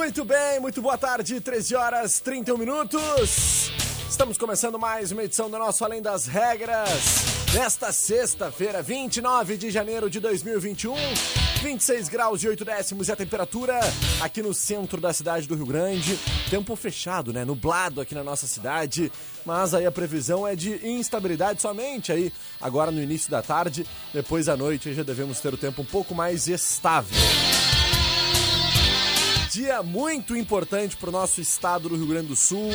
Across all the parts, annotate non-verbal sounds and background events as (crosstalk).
Muito bem, muito boa tarde, 13 horas 31 minutos. Estamos começando mais uma edição do nosso Além das Regras. Nesta sexta-feira, 29 de janeiro de 2021, 26 graus e 8 décimos e a temperatura aqui no centro da cidade do Rio Grande. Tempo fechado, né? Nublado aqui na nossa cidade, mas aí a previsão é de instabilidade somente aí agora no início da tarde. Depois à noite já devemos ter o tempo um pouco mais estável. Dia muito importante para o nosso estado do Rio Grande do Sul.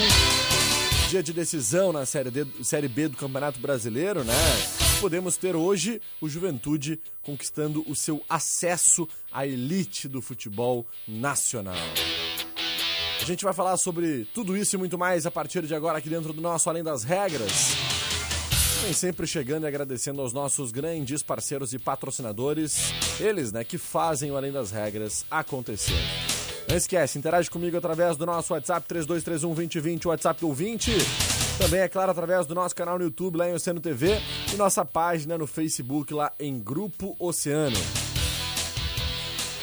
Dia de decisão na série, D, série B do Campeonato Brasileiro, né? Podemos ter hoje o Juventude conquistando o seu acesso à elite do futebol nacional. A gente vai falar sobre tudo isso e muito mais a partir de agora aqui dentro do nosso Além das Regras. Vem sempre chegando e agradecendo aos nossos grandes parceiros e patrocinadores, eles, né, que fazem o Além das Regras acontecer. Não esquece, interage comigo através do nosso WhatsApp 3231 2020, WhatsApp 20. Também, é claro, através do nosso canal no YouTube, lá em Oceano TV, e nossa página no Facebook, lá em Grupo Oceano.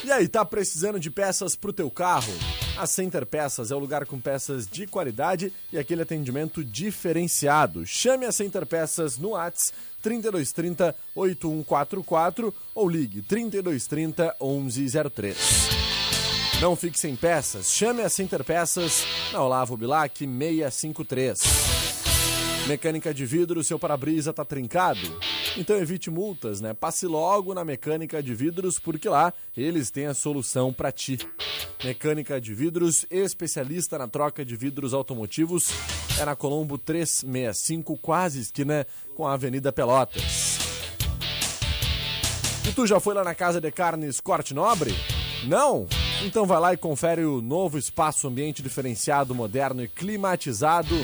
E aí, tá precisando de peças pro teu carro? A Center Peças é o lugar com peças de qualidade e aquele atendimento diferenciado. Chame a Center Peças no Whats 3230 8144 ou ligue 3230 1103. Não fique sem peças, chame a Center Peças na Olavo Bilac 653. Mecânica de vidro, seu para-brisa tá trincado? Então evite multas, né? Passe logo na Mecânica de Vidros, porque lá eles têm a solução para ti. Mecânica de Vidros, especialista na troca de vidros automotivos, é na Colombo 365, quase esquina com a Avenida Pelotas. E tu já foi lá na Casa de Carnes Corte Nobre? Não? Então vai lá e confere o novo espaço ambiente diferenciado, moderno e climatizado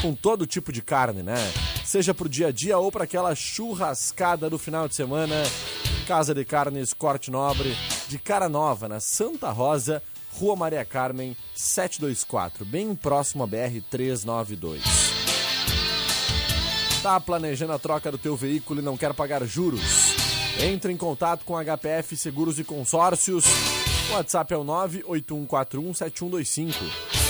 com todo tipo de carne, né? Seja pro dia a dia ou para aquela churrascada do final de semana. Casa de Carnes Corte Nobre, de cara nova, na Santa Rosa, Rua Maria Carmen, 724, bem próximo à BR 392. Tá planejando a troca do teu veículo e não quer pagar juros? Entre em contato com HPF Seguros e Consórcios o WhatsApp é o 981417125.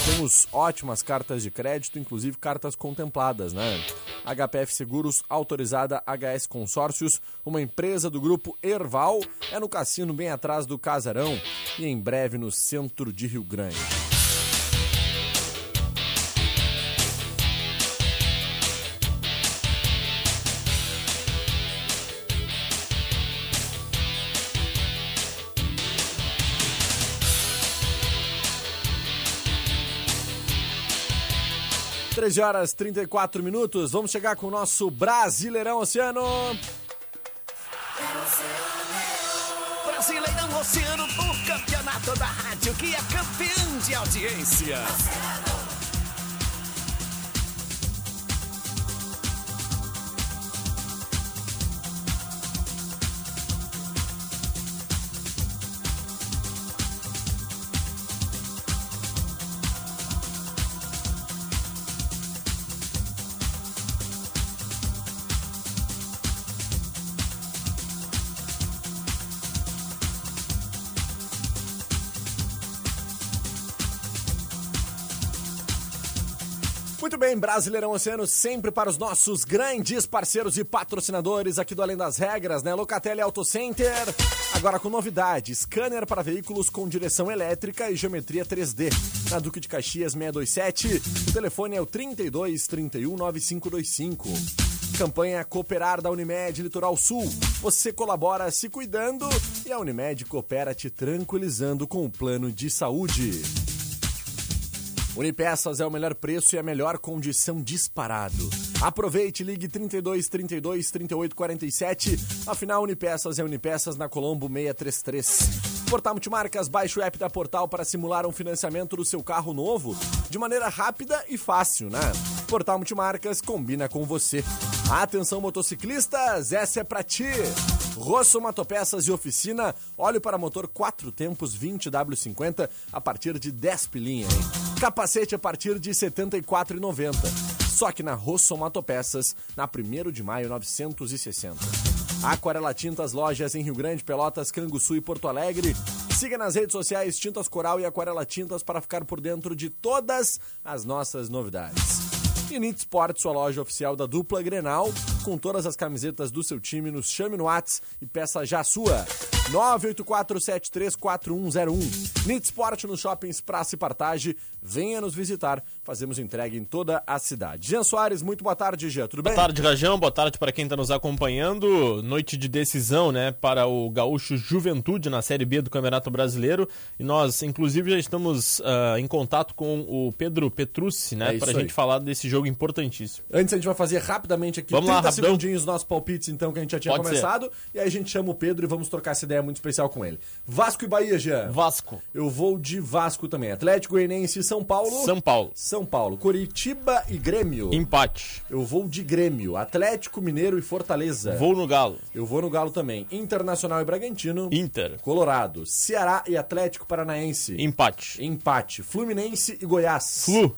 Temos ótimas cartas de crédito, inclusive cartas contempladas, né? HPF Seguros, autorizada HS Consórcios, uma empresa do grupo Erval, é no cassino bem atrás do Casarão e em breve no centro de Rio Grande. 13 horas 34 minutos. Vamos chegar com o nosso Brasileirão Oceano. Brasileirão Oceano, o campeonato da rádio que é campeão de audiência. Muito bem, Brasileirão Oceano, sempre para os nossos grandes parceiros e patrocinadores aqui do Além das Regras, né? Locatelli Auto Center, agora com novidade, scanner para veículos com direção elétrica e geometria 3D. Na Duque de Caxias 627, o telefone é o 32 31 9525. Campanha Cooperar da Unimed Litoral Sul. Você colabora se cuidando e a Unimed coopera te tranquilizando com o plano de saúde. Unipeças é o melhor preço e a melhor condição disparado. Aproveite, ligue 32 32 38 47. Afinal, Unipeças é Unipeças na Colombo 633. Portal Multimarcas, baixe o app da Portal para simular um financiamento do seu carro novo de maneira rápida e fácil, né? Portal Multimarcas combina com você. Atenção, motociclistas, essa é pra ti! Rosso Matopeças e Oficina, óleo para motor 4 tempos 20W50 a partir de 10 pilinha, hein? Capacete a partir de R$ 74,90. Só que na Rosso Matopeças, na 1 de maio 960. Aquarela Tintas, lojas em Rio Grande, Pelotas, Canguçu e Porto Alegre. Siga nas redes sociais Tintas Coral e Aquarela Tintas para ficar por dentro de todas as nossas novidades. E Nit Sport, sua loja oficial da dupla Grenal, com todas as camisetas do seu time, nos chame no Whats e peça já sua. 984734101. Nit Sport nos shoppings Praça e Partage. Venha nos visitar. Fazemos entrega em toda a cidade. Jean Soares, muito boa tarde, Jean. Tudo bem? Boa tarde, Rajão. Boa tarde para quem está nos acompanhando. Noite de decisão, né, para o Gaúcho Juventude na Série B do Campeonato Brasileiro. E nós, inclusive, já estamos uh, em contato com o Pedro Petrucci, né, é para a gente falar desse jogo importantíssimo. Antes a gente vai fazer rapidamente aqui vamos 30 lá, segundinhos nossos palpites, então, que a gente já tinha Pode começado. Ser. E aí a gente chama o Pedro e vamos trocar essa ideia muito especial com ele. Vasco e Bahia, Jean. Vasco. Eu vou de Vasco também. Atlético Goianiense e São Paulo. São Paulo. São Paulo. Curitiba e Grêmio. Empate. Eu vou de Grêmio. Atlético Mineiro e Fortaleza. Vou no Galo. Eu vou no Galo também. Internacional e Bragantino. Inter. Colorado. Ceará e Atlético Paranaense. Empate. Empate. Fluminense e Goiás. Flu.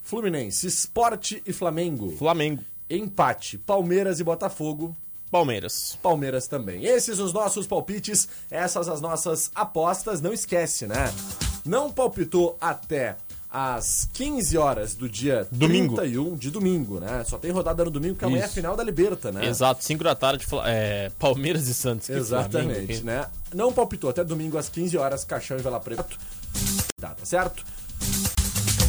Fluminense. Esporte e Flamengo. Flamengo. Empate. Palmeiras e Botafogo. Palmeiras. Palmeiras também. Esses os nossos palpites, essas as nossas apostas. Não esquece, né? Não palpitou até às 15 horas do dia domingo. 31 de domingo, né? Só tem rodada no domingo, porque amanhã é a final da Liberta, né? Exato, 5 da tarde, é, Palmeiras e Santos. Exatamente, Flamengo, né? Não palpitou até domingo às 15 horas, Caixão e Vela Preta. Tá, tá certo?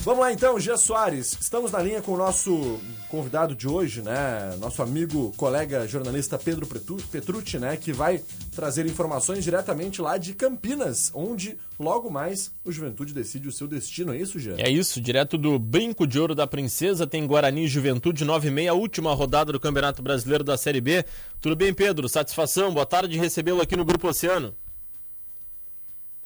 Vamos lá então, Gia Soares. Estamos na linha com o nosso convidado de hoje, né? Nosso amigo, colega jornalista Pedro Petrucci, né? Que vai trazer informações diretamente lá de Campinas, onde logo mais o Juventude decide o seu destino. É isso, Gia? É isso, direto do Brinco de Ouro da Princesa, tem Guarani Juventude 9 e meia, última rodada do Campeonato Brasileiro da Série B. Tudo bem, Pedro? Satisfação, boa tarde recebê-lo aqui no Grupo Oceano.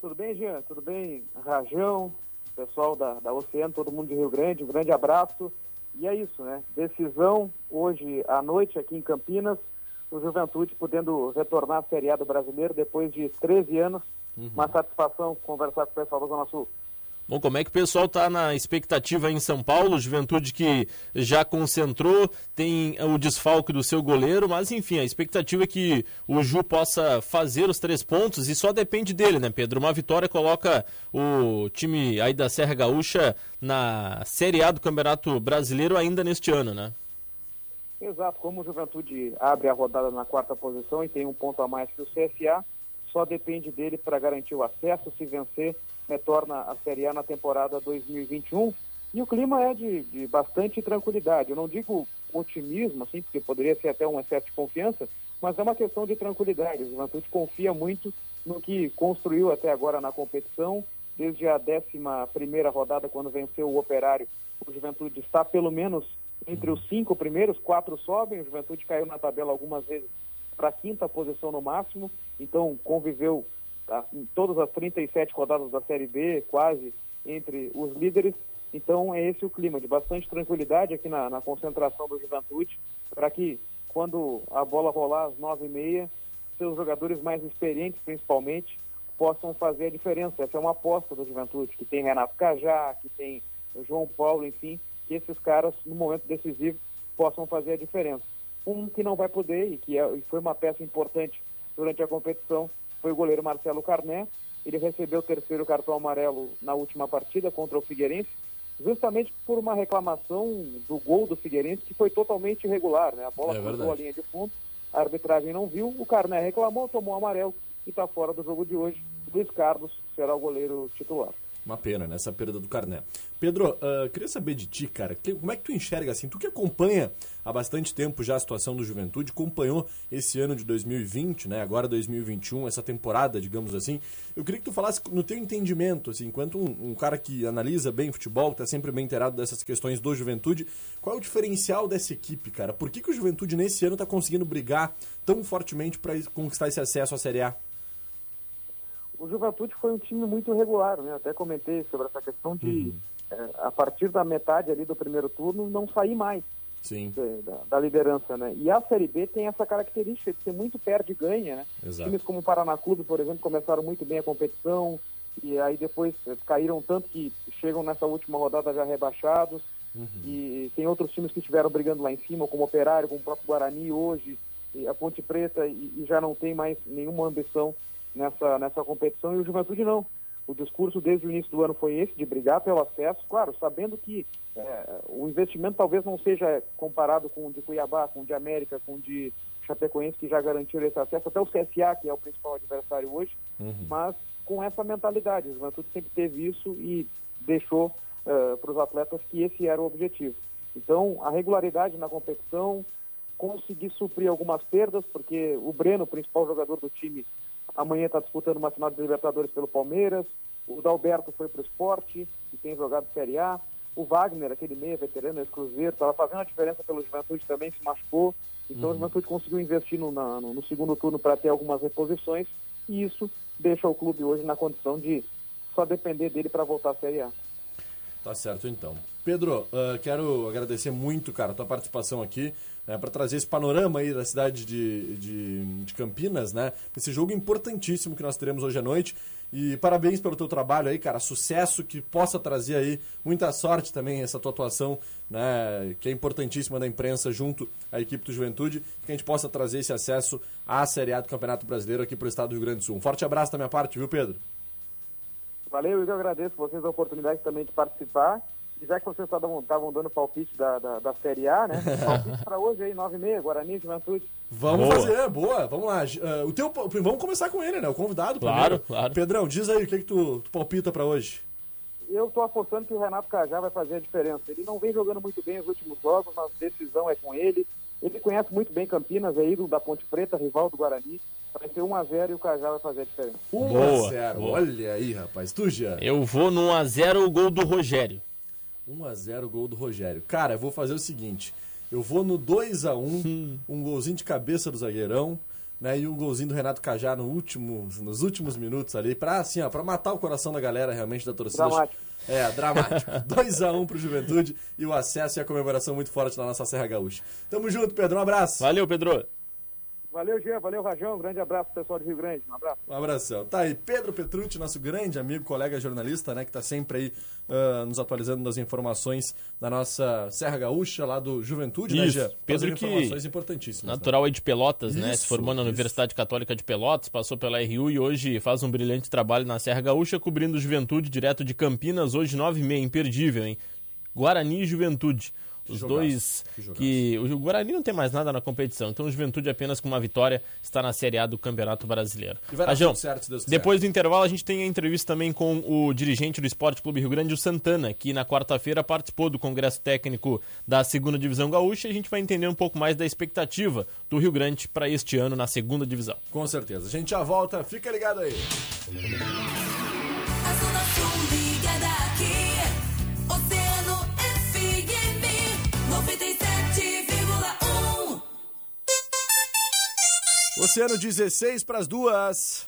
Tudo bem, Jean? Tudo bem? Rajão, pessoal da, da Oceano, todo mundo de Rio Grande, um grande abraço. E é isso, né? Decisão hoje à noite aqui em Campinas, o Juventude podendo retornar à Série A do Brasileiro depois de 13 anos. Uhum. Uma satisfação conversar com o pessoal da Zona Sul. Bom, como é que o pessoal está na expectativa em São Paulo? Juventude que já concentrou, tem o desfalque do seu goleiro, mas enfim, a expectativa é que o Ju possa fazer os três pontos e só depende dele, né, Pedro? Uma vitória coloca o time aí da Serra Gaúcha na Série A do Campeonato Brasileiro ainda neste ano, né? Exato, como o Juventude abre a rodada na quarta posição e tem um ponto a mais que o CSA, só depende dele para garantir o acesso, se vencer retorna à Série A na temporada 2021 e o clima é de, de, bastante tranquilidade. Eu não digo otimismo, assim, porque poderia ser até um excesso de confiança, mas é uma questão de tranquilidade. O Juventude confia muito no que construiu até agora na competição, desde a 11 rodada, quando venceu o Operário. O Juventude está pelo menos entre os cinco primeiros, quatro sobem. O Juventude caiu na tabela algumas vezes para a quinta posição no máximo, então conviveu todas as 37 rodadas da Série B, quase, entre os líderes. Então é esse o clima, de bastante tranquilidade aqui na, na concentração do Juventude, para que quando a bola rolar às nove e meia, seus jogadores mais experientes, principalmente, possam fazer a diferença. Essa é uma aposta do Juventude, que tem Renato Cajá, que tem João Paulo, enfim, que esses caras, no momento decisivo, possam fazer a diferença. Um que não vai poder, e que é, foi uma peça importante durante a competição, foi o goleiro Marcelo Carné. Ele recebeu o terceiro cartão amarelo na última partida contra o Figueirense, justamente por uma reclamação do gol do Figueirense, que foi totalmente irregular. Né? A bola é cruzou a linha de fundo, a arbitragem não viu, o Carné reclamou, tomou amarelo e está fora do jogo de hoje. Luiz Carlos será o goleiro titular. Uma pena, né? Essa perda do Carné. Pedro, uh, queria saber de ti, cara, que, como é que tu enxerga assim? Tu que acompanha há bastante tempo já a situação do Juventude, acompanhou esse ano de 2020, né? Agora 2021, essa temporada, digamos assim. Eu queria que tu falasse no teu entendimento, assim, enquanto um, um cara que analisa bem futebol, tá sempre bem inteirado dessas questões do Juventude, qual é o diferencial dessa equipe, cara? Por que, que o Juventude nesse ano tá conseguindo brigar tão fortemente para conquistar esse acesso à Série A? O Juventude foi um time muito regular, né? Até comentei sobre essa questão de, uhum. é, a partir da metade ali do primeiro turno, não sair mais Sim. De, da, da, liderança, né? E a Série B tem essa característica de ser muito perde e ganha, né? Exato. Times como o Paraná Clube, por exemplo, começaram muito bem a competição e aí depois caíram tanto que chegam nessa última rodada já rebaixados. Uhum. E tem outros times que estiveram brigando lá em cima, como o Operário, como o próprio Guarani hoje, a Ponte Preta, e, e já não tem mais nenhuma ambição nessa, nessa competição e o Juventude não. O discurso desde o início do ano foi esse, de brigar pelo acesso, claro, sabendo que é, o investimento talvez não seja comparado com o de Cuiabá, com o de América, com o de Chapecoense, que já garantiram esse acesso, até o CSA, que é o principal adversário hoje, uhum. mas com essa mentalidade. O Juventude sempre teve isso e deixou uh, para os atletas que esse era o objetivo. Então, a regularidade na competição, conseguir suprir algumas perdas, porque o Breno, o principal jogador do time, Amanhã está disputando uma final de Libertadores pelo Palmeiras. O Dalberto foi para o esporte e tem jogado Série A. O Wagner, aquele meia veterano, ex-cruzeiro, estava fazendo a diferença pelo Juventude também, se machucou. Então uhum. o Juventude conseguiu investir no, na, no, no segundo turno para ter algumas reposições. E isso deixa o clube hoje na condição de só depender dele para voltar à Série A. Tá certo então. Pedro, uh, quero agradecer muito, cara, a tua participação aqui né, para trazer esse panorama aí da cidade de, de, de, Campinas, né? Esse jogo importantíssimo que nós teremos hoje à noite. E parabéns pelo teu trabalho aí, cara. Sucesso, que possa trazer aí muita sorte também essa tua atuação, né? Que é importantíssima da imprensa junto à equipe do Juventude. Que a gente possa trazer esse acesso à Série A do Campeonato Brasileiro aqui para o estado do Rio Grande do Sul. Um forte abraço da minha parte, viu, Pedro? Valeu, eu agradeço vocês a oportunidade também de participar já que vocês estavam dando palpite da, da, da, Série A, né? (laughs) Palpite para hoje aí, 9h30, Guarani Juventude. Vamos boa. fazer, boa, vamos lá. Uh, o teu, vamos começar com ele, né? O convidado claro, primeiro. Claro, Pedrão, diz aí o que, que tu, tu palpita para hoje. Eu tô apostando que o Renato Cajá vai fazer a diferença. Ele não vem jogando muito bem os últimos jogos, mas a decisão é com ele. Ele conhece muito bem Campinas, é ídolo da Ponte Preta, rival do Guarani. Vai ser 1x0 e o Cajá vai fazer a diferença. 1x0, olha aí, rapaz. Tu já. Eu vou no 1x0 o gol do Rogério. 1 a 0 gol do Rogério. Cara, eu vou fazer o seguinte. Eu vou no 2 a 1 hum. um golzinho de cabeça do zagueirão, né? E um golzinho do Renato Cajá no último, nos últimos minutos ali, pra, assim, ó, pra matar o coração da galera realmente da torcida. Dramático. É, dramático. (laughs) 2x1 pro Juventude e o acesso e a comemoração muito forte na nossa Serra Gaúcha. Tamo junto, Pedro. Um abraço. Valeu, Pedro. Valeu, Jean. Valeu, Rajão. Um grande abraço pro pessoal de Rio Grande. Um abraço. Um abração. Tá aí, Pedro Petrucci, nosso grande amigo, colega jornalista, né, que tá sempre aí uh, nos atualizando das informações da nossa Serra Gaúcha, lá do Juventude, né, Isso. né, Jean? Pedro que informações importantíssimas. Natural né? aí de Pelotas, isso, né? Se formou na Universidade Católica de Pelotas, passou pela RU e hoje faz um brilhante trabalho na Serra Gaúcha, cobrindo Juventude direto de Campinas, hoje 9h30, imperdível, hein? Guarani e Juventude. Os dois que, que, o Guarani não tem mais nada na competição, então o Juventude apenas com uma vitória está na Série A do Campeonato Brasileiro. E vai dar Ajão, certo, se Deus. Depois do intervalo a gente tem a entrevista também com o dirigente do Esporte Clube Rio Grande, o Santana, que na quarta-feira participou do Congresso Técnico da Segunda Divisão Gaúcha e a gente vai entender um pouco mais da expectativa do Rio Grande para este ano na Segunda Divisão. Com certeza. A gente já volta, fica ligado aí. Oceano 16 para as duas.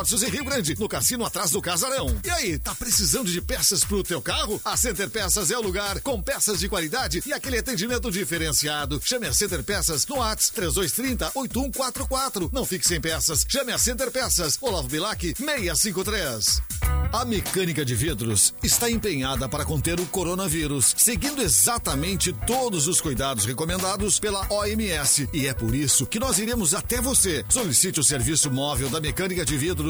em Rio Grande, no cassino atrás do Casarão. E aí, tá precisando de peças pro teu carro? A Center Peças é o lugar, com peças de qualidade e aquele atendimento diferenciado. Chame a Center Peças no WhatsApp 3230 8144. Não fique sem peças. Chame a Center Peças. Olavo Bilac 653. A mecânica de vidros está empenhada para conter o coronavírus, seguindo exatamente todos os cuidados recomendados pela OMS. E é por isso que nós iremos até você. Solicite o serviço móvel da mecânica de vidros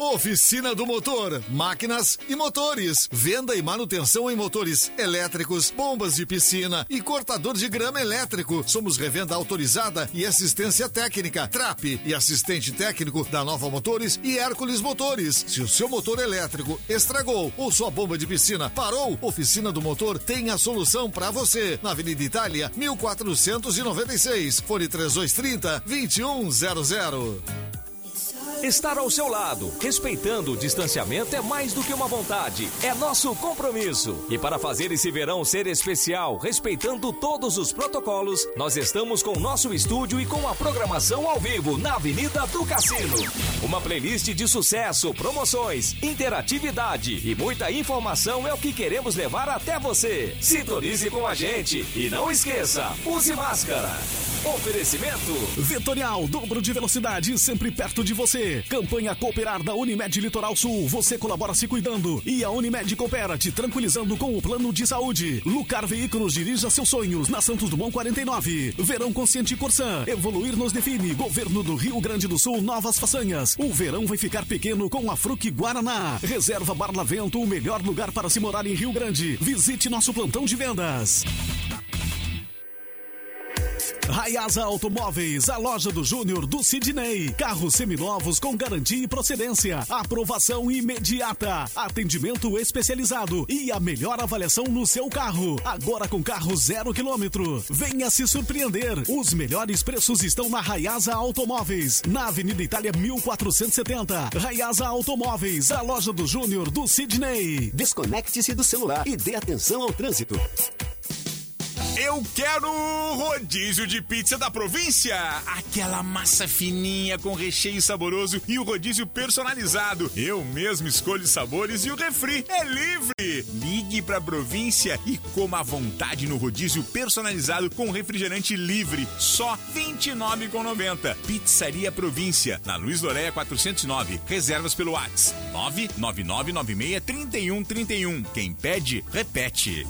Oficina do Motor, máquinas e motores. Venda e manutenção em motores elétricos, bombas de piscina e cortador de grama elétrico. Somos revenda autorizada e assistência técnica. TRAP e assistente técnico da Nova Motores e Hércules Motores. Se o seu motor elétrico estragou ou sua bomba de piscina parou, Oficina do Motor tem a solução para você. Na Avenida Itália, 1496. Fone 3230 2100. Estar ao seu lado, respeitando o distanciamento é mais do que uma vontade, é nosso compromisso. E para fazer esse verão ser especial, respeitando todos os protocolos, nós estamos com o nosso estúdio e com a programação ao vivo na Avenida do Cassino. Uma playlist de sucesso, promoções, interatividade e muita informação é o que queremos levar até você. Sintonize com a gente e não esqueça, use máscara. Oferecimento Vetorial, dobro de velocidade sempre perto de você. Campanha Cooperar da Unimed Litoral Sul. Você colabora se cuidando e a Unimed coopera te tranquilizando com o plano de saúde. Lucar Veículos dirija seus sonhos na Santos Dumont 49. Verão Consciente Corsan. Evoluir nos define. Governo do Rio Grande do Sul, novas façanhas. O verão vai ficar pequeno com a Fruc Guaraná. Reserva Barlavento, o melhor lugar para se morar em Rio Grande. Visite nosso plantão de vendas. Raiasa Automóveis, a loja do Júnior do Sidney. Carros seminovos com garantia e procedência. Aprovação imediata. Atendimento especializado e a melhor avaliação no seu carro. Agora com carro zero quilômetro. Venha se surpreender. Os melhores preços estão na Raiasa Automóveis, na Avenida Itália 1470. Raiasa Automóveis, a loja do Júnior do Sidney. Desconecte-se do celular e dê atenção ao trânsito. Eu quero rodízio de pizza da província. Aquela massa fininha com recheio saboroso e o rodízio personalizado. Eu mesmo escolho sabores e o refri é livre. Ligue pra província e coma à vontade no rodízio personalizado com refrigerante livre. Só R$ 29,90. Pizzaria Província, na Luiz Doréia 409. Reservas pelo WhatsApp 999963131. Quem pede, repete.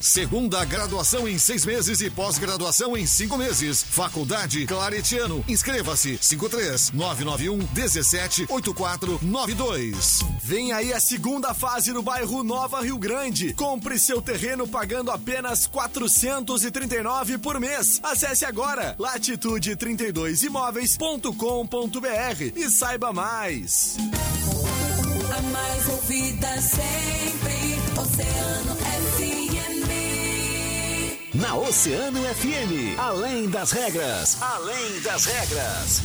Segunda graduação em seis meses e pós-graduação em cinco meses. Faculdade Claretiano. Inscreva-se 53 991 17 8492. Vem aí a segunda fase no bairro Nova Rio Grande. Compre seu terreno pagando apenas 439 por mês. Acesse agora latitude32imóveis.com.br e saiba mais. A mais ouvida sempre, Oceano. Na Oceano FM, além das regras, além das regras.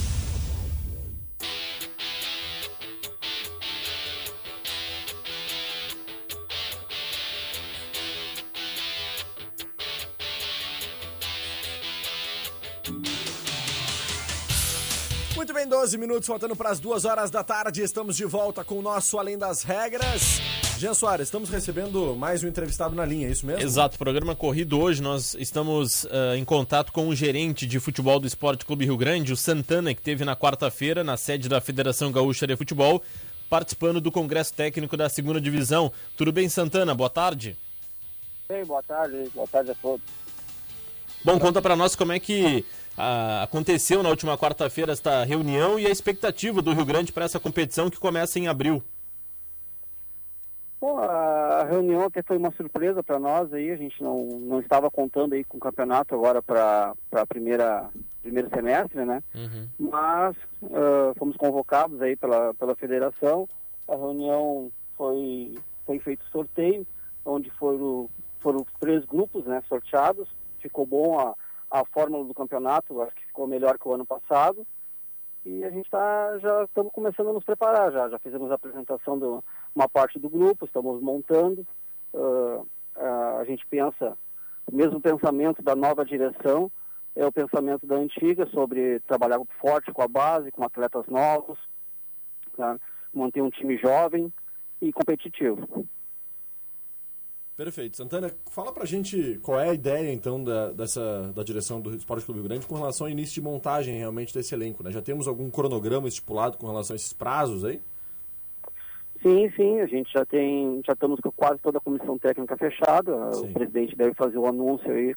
Muito bem, 12 minutos faltando para as duas horas da tarde. Estamos de volta com o nosso Além das Regras. Jean Soares, estamos recebendo mais um entrevistado na linha, é isso mesmo? Exato, programa corrido hoje. Nós estamos uh, em contato com o gerente de futebol do Esporte Clube Rio Grande, o Santana, que teve na quarta-feira na sede da Federação Gaúcha de Futebol, participando do Congresso Técnico da Segunda Divisão. Tudo bem, Santana? Boa tarde. Ei, boa tarde, boa tarde a todos. Bom, conta para nós como é que ah, aconteceu na última quarta-feira esta reunião e a expectativa do Rio Grande para essa competição que começa em abril. Bom, a reunião até foi uma surpresa para nós aí, a gente não, não estava contando aí com o campeonato agora para a primeira primeiro semestre, né? Uhum. Mas uh, fomos convocados aí pela, pela federação, a reunião foi, foi feito sorteio, onde foram, foram três grupos né, sorteados, ficou bom a, a fórmula do campeonato, acho que ficou melhor que o ano passado, e a gente tá, já estamos começando a nos preparar, já, já fizemos a apresentação de uma parte do grupo, estamos montando, uh, a gente pensa, o mesmo pensamento da nova direção, é o pensamento da antiga sobre trabalhar forte com a base, com atletas novos, tá? manter um time jovem e competitivo. Perfeito. Santana, fala pra gente qual é a ideia, então, da, dessa, da direção do Esporte Clube Rio Grande com relação ao início de montagem, realmente, desse elenco, né? Já temos algum cronograma estipulado com relação a esses prazos aí? Sim, sim, a gente já tem, já estamos com quase toda a comissão técnica fechada, sim. o presidente deve fazer o anúncio aí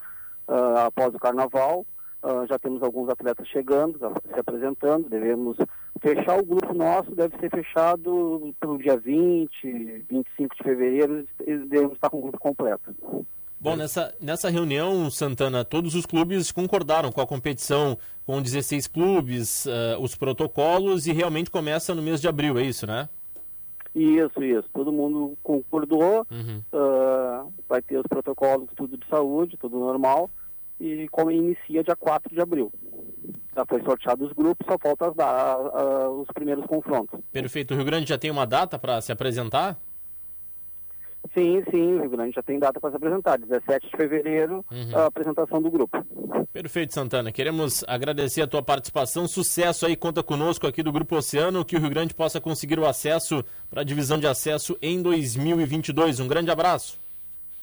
uh, após o carnaval, uh, já temos alguns atletas chegando, se apresentando, devemos fechar o grupo nosso, deve ser fechado pelo dia 20, 25 de fevereiro, devemos estar com o grupo completo. Bom, nessa, nessa reunião, Santana, todos os clubes concordaram com a competição com 16 clubes, uh, os protocolos, e realmente começa no mês de abril, é isso, né? Isso, isso. Todo mundo concordou, uhum. uh, vai ter os protocolos, tudo de saúde, tudo normal, e como inicia dia 4 de abril. Já foi sorteado os grupos, só falta as, a, os primeiros confrontos. Perfeito. O Rio Grande já tem uma data para se apresentar? Sim, sim, o Rio Grande já tem data para se apresentar, 17 de fevereiro, uhum. a apresentação do grupo. Perfeito, Santana. Queremos agradecer a tua participação, sucesso aí, conta conosco aqui do Grupo Oceano, que o Rio Grande possa conseguir o acesso para a divisão de acesso em 2022. Um grande abraço.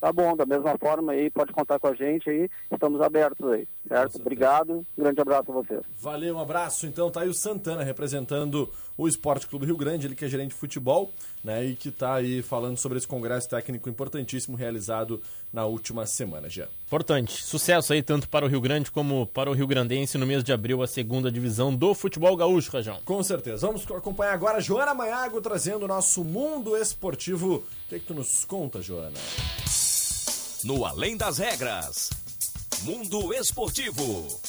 Tá bom, da mesma forma aí, pode contar com a gente aí, estamos abertos aí, certo? Obrigado, grande abraço a vocês. Valeu, um abraço. Então tá aí o Santana representando o Esporte Clube Rio Grande, ele que é gerente de futebol, né, e que tá aí falando sobre esse congresso técnico importantíssimo realizado na última semana já. Importante. Sucesso aí tanto para o Rio Grande como para o Rio Grandense no mês de abril, a segunda divisão do futebol gaúcho, Rajão. Com certeza. Vamos acompanhar agora a Joana Maiago trazendo o nosso mundo esportivo. O que, é que tu nos conta, Joana? No Além das Regras. Mundo Esportivo.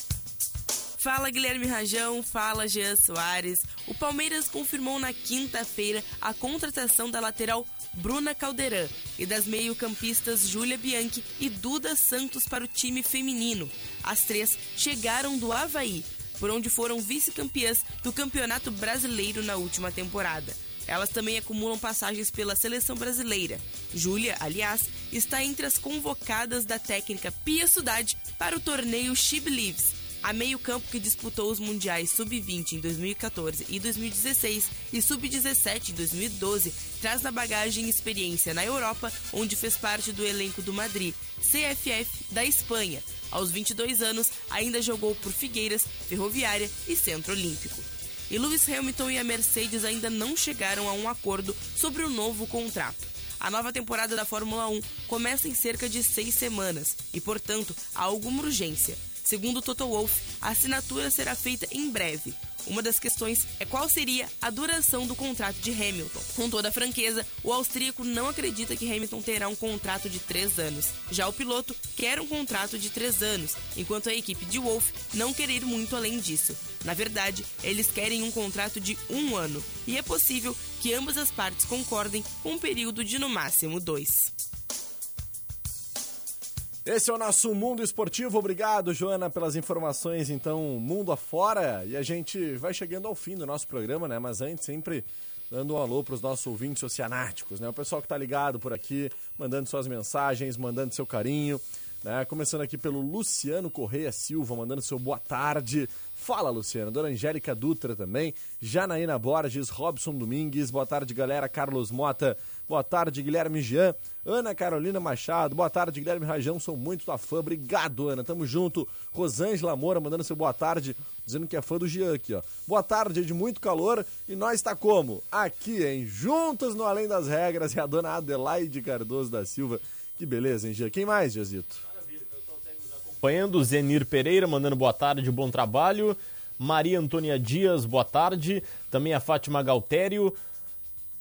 Fala Guilherme Rajão, fala Jean Soares. O Palmeiras confirmou na quinta-feira a contratação da lateral Bruna Caldeirão e das meio-campistas Júlia Bianchi e Duda Santos para o time feminino. As três chegaram do Havaí, por onde foram vice-campeãs do Campeonato Brasileiro na última temporada. Elas também acumulam passagens pela seleção brasileira. Júlia, aliás, está entre as convocadas da técnica Pia Sudade para o torneio She Believes, a meio-campo que disputou os mundiais Sub-20 em 2014 e 2016 e Sub-17 em 2012, traz na bagagem experiência na Europa, onde fez parte do elenco do Madrid, CFF da Espanha. Aos 22 anos, ainda jogou por Figueiras, Ferroviária e Centro Olímpico e Lewis Hamilton e a Mercedes ainda não chegaram a um acordo sobre o novo contrato. A nova temporada da Fórmula 1 começa em cerca de seis semanas e, portanto, há alguma urgência. Segundo Toto Wolff, a assinatura será feita em breve. Uma das questões é qual seria a duração do contrato de Hamilton. Com toda a franqueza, o austríaco não acredita que Hamilton terá um contrato de três anos. Já o piloto quer um contrato de três anos, enquanto a equipe de Wolff não quer ir muito além disso. Na verdade, eles querem um contrato de um ano, e é possível que ambas as partes concordem com um período de no máximo dois. Esse é o nosso Mundo Esportivo. Obrigado, Joana, pelas informações. Então, mundo afora. E a gente vai chegando ao fim do nosso programa, né? Mas antes, sempre dando um alô para os nossos ouvintes oceanáticos, né? O pessoal que está ligado por aqui, mandando suas mensagens, mandando seu carinho. Né? Começando aqui pelo Luciano Correia Silva, mandando seu boa tarde. Fala, Luciano. Dona Angélica Dutra também. Janaína Borges, Robson Domingues. Boa tarde, galera. Carlos Mota. Boa tarde, Guilherme Jean. Ana Carolina Machado. Boa tarde, Guilherme Rajão. Sou muito tua fã. Obrigado, Ana. Tamo junto. Rosângela Moura mandando seu boa tarde, dizendo que é fã do Jean aqui, ó. Boa tarde, de muito calor. E nós tá como? Aqui, hein? Juntos no Além das Regras. E a dona Adelaide Cardoso da Silva. Que beleza, hein, Jean? Quem mais, Jazito? Acompanhando. Zenir Pereira mandando boa tarde, bom trabalho. Maria Antônia Dias, boa tarde. Também a Fátima Galtério.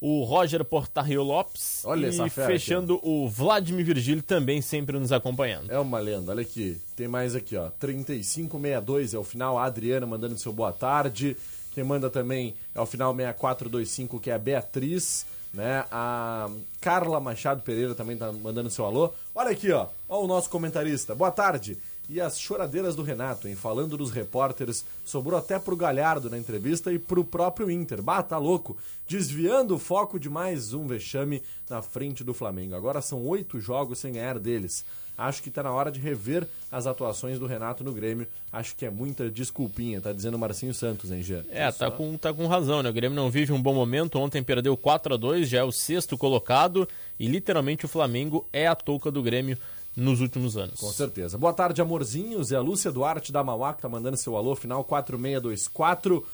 O Roger Portarrio Lopes. Olha e fechando o Vladimir Virgílio também sempre nos acompanhando. É uma lenda, olha aqui. Tem mais aqui, ó. 3562 é o final. A Adriana mandando seu boa tarde. Quem manda também é o final 6425, que é a Beatriz. Né? A Carla Machado Pereira também tá mandando seu alô. Olha aqui, ó. Ó o nosso comentarista. Boa tarde. E as choradeiras do Renato, hein? Falando dos repórteres, sobrou até pro Galhardo na entrevista e pro próprio Inter. Bah, tá louco. Desviando o foco de mais um vexame na frente do Flamengo. Agora são oito jogos sem ganhar deles. Acho que tá na hora de rever as atuações do Renato no Grêmio. Acho que é muita desculpinha, tá dizendo o Marcinho Santos, hein, Jean? É, tá com, tá com razão, né? O Grêmio não vive um bom momento. Ontem perdeu 4 a 2 já é o sexto colocado. E literalmente o Flamengo é a touca do Grêmio nos últimos anos. Com certeza. Boa tarde, amorzinhos. É a Lúcia Duarte da Mauá que tá mandando seu alô, final 4624.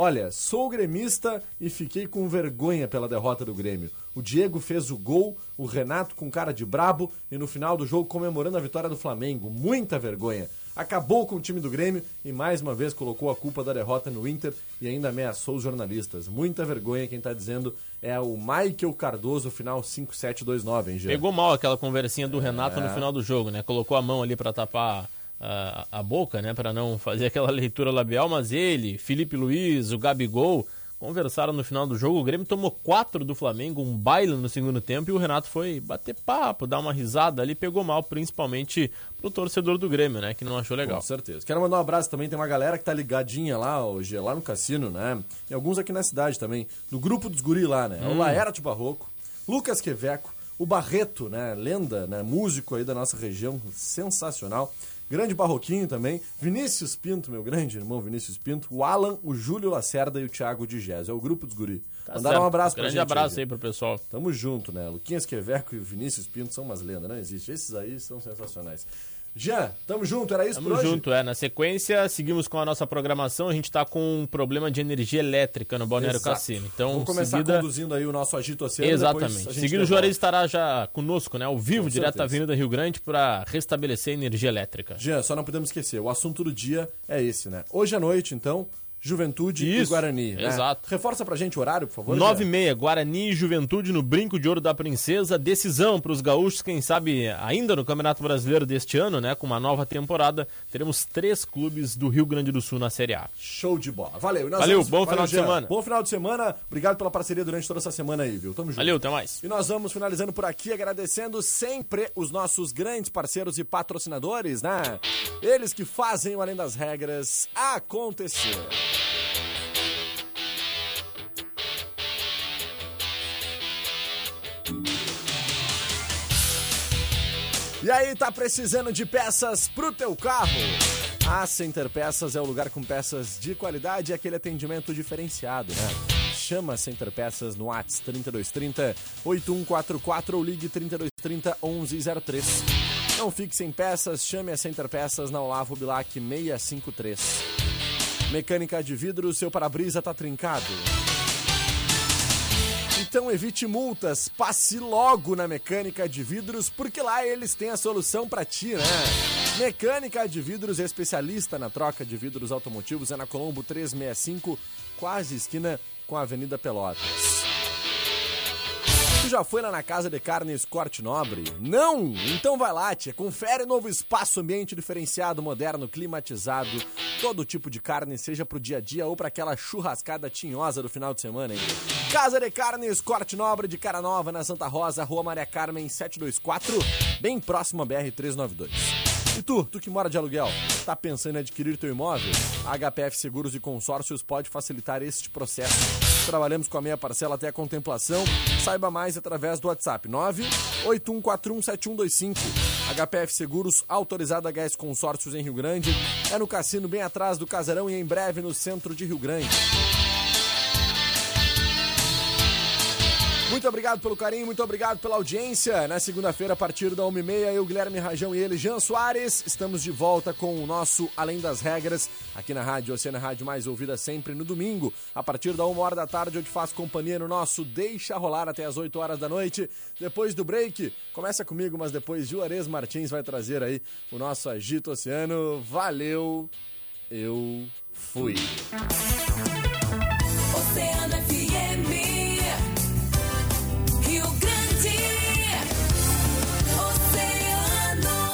Olha, sou gremista e fiquei com vergonha pela derrota do Grêmio. O Diego fez o gol, o Renato com cara de brabo e no final do jogo comemorando a vitória do Flamengo. Muita vergonha. Acabou com o time do Grêmio e mais uma vez colocou a culpa da derrota no Inter e ainda ameaçou os jornalistas. Muita vergonha, quem tá dizendo é o Michael Cardoso, final 5729, hein, Jean? Pegou mal aquela conversinha do Renato no final do jogo, né? Colocou a mão ali pra tapar a, a boca, né? Pra não fazer aquela leitura labial, mas ele, Felipe Luiz, o Gabigol conversaram no final do jogo. O Grêmio tomou quatro do Flamengo, um baile no segundo tempo, e o Renato foi bater papo, dar uma risada ali, pegou mal, principalmente pro torcedor do Grêmio, né? Que não achou legal. Com certeza. Quero mandar um abraço também, tem uma galera que tá ligadinha lá hoje, lá no cassino, né? E alguns aqui na cidade também, do grupo dos guri lá, né? É o Hum. Laerte Barroco, Lucas Queveco, o Barreto, né? Lenda, né? Músico aí da nossa região, sensacional. Grande Barroquinho também. Vinícius Pinto, meu grande irmão Vinícius Pinto. O Alan, o Júlio Lacerda e o Thiago de Gés. É o grupo dos guri. Tá Mandaram certo. um abraço pra Grande gente. abraço aí, aí pro pessoal. Tamo junto, né? Luquinhas Queveco e o Vinícius Pinto são umas lendas, não existe. Esses aí são sensacionais. Jean, tamo junto, era isso Tamo por hoje? junto, é. Na sequência, seguimos com a nossa programação. A gente tá com um problema de energia elétrica no Balneário Exato. Cassino. Então, Vamos começar seguida... conduzindo aí o nosso agito oceano. Exatamente. Seguindo, o. Juarez estará já conosco, né? Ao vivo, Com direto da certeza. Avenida Rio Grande, para restabelecer a energia elétrica. Jean, só não podemos esquecer, o assunto do dia é esse, né? Hoje à noite, então, Juventude e Isso, Guarani. né? exato. Reforça pra gente o horário, por favor. Nove e Jean. meia, Guarani e Juventude no Brinco de Ouro da Princesa. Decisão para os gaúchos, quem sabe ainda no Campeonato Brasileiro deste ano, né? Com uma nova temporada, teremos três clubes do Rio Grande do Sul na Série A. Show de bola. Valeu. E Valeu, vamos- bom final de Jean. semana. Bom final de semana. Obrigado pela parceria durante toda essa semana aí, viu? Tamo junto. Valeu, até mais. E nós vamos finalizando por aqui, agradecendo sempre os nossos grandes parceiros e patrocinadores, né? Eles que fazem o Além das Regras acontecer. E aí, tá precisando de peças pro teu carro? A Center Peças é o lugar com peças de qualidade e aquele atendimento diferenciado, né? Chama a Center Peças no Whats 3230 8144 ou ligue 3230 1103. Não fique sem peças, chame a Center Peças na Olavo Bilac 653. Mecânica de vidro, seu para-brisa tá trincado. Então evite multas, passe logo na Mecânica de Vidros, porque lá eles têm a solução para ti, né? Mecânica de Vidros especialista na troca de vidros automotivos, é na Colombo 365, quase esquina com a Avenida Pelotas. Tu já foi lá na Casa de Carnes Corte Nobre? Não? Então vai lá, tia. Confere novo espaço ambiente diferenciado, moderno, climatizado. Todo tipo de carne, seja pro dia a dia ou para aquela churrascada tinhosa do final de semana, hein? Casa de Carnes Corte Nobre de Cara Nova, na Santa Rosa, Rua Maria Carmen 724, bem próximo à BR 392. E tu, tu que mora de aluguel, tá pensando em adquirir teu imóvel? A HPF Seguros e Consórcios pode facilitar este processo. Trabalhamos com a meia parcela até a contemplação. Saiba mais através do WhatsApp 981417125. HPF Seguros, autorizada HS Consórcios em Rio Grande. É no cassino bem atrás do casarão e em breve no centro de Rio Grande. Muito obrigado pelo carinho, muito obrigado pela audiência. Na segunda-feira, a partir da 1h30, eu, Guilherme Rajão e ele, Jean Soares, estamos de volta com o nosso Além das Regras, aqui na Rádio Oceana Rádio Mais Ouvida sempre no domingo. A partir da 1 hora da tarde, eu te faço companhia no nosso Deixa Rolar até as 8 horas da noite. Depois do break, começa comigo, mas depois Juarez Martins vai trazer aí o nosso Agito Oceano. Valeu, eu fui. Oceano.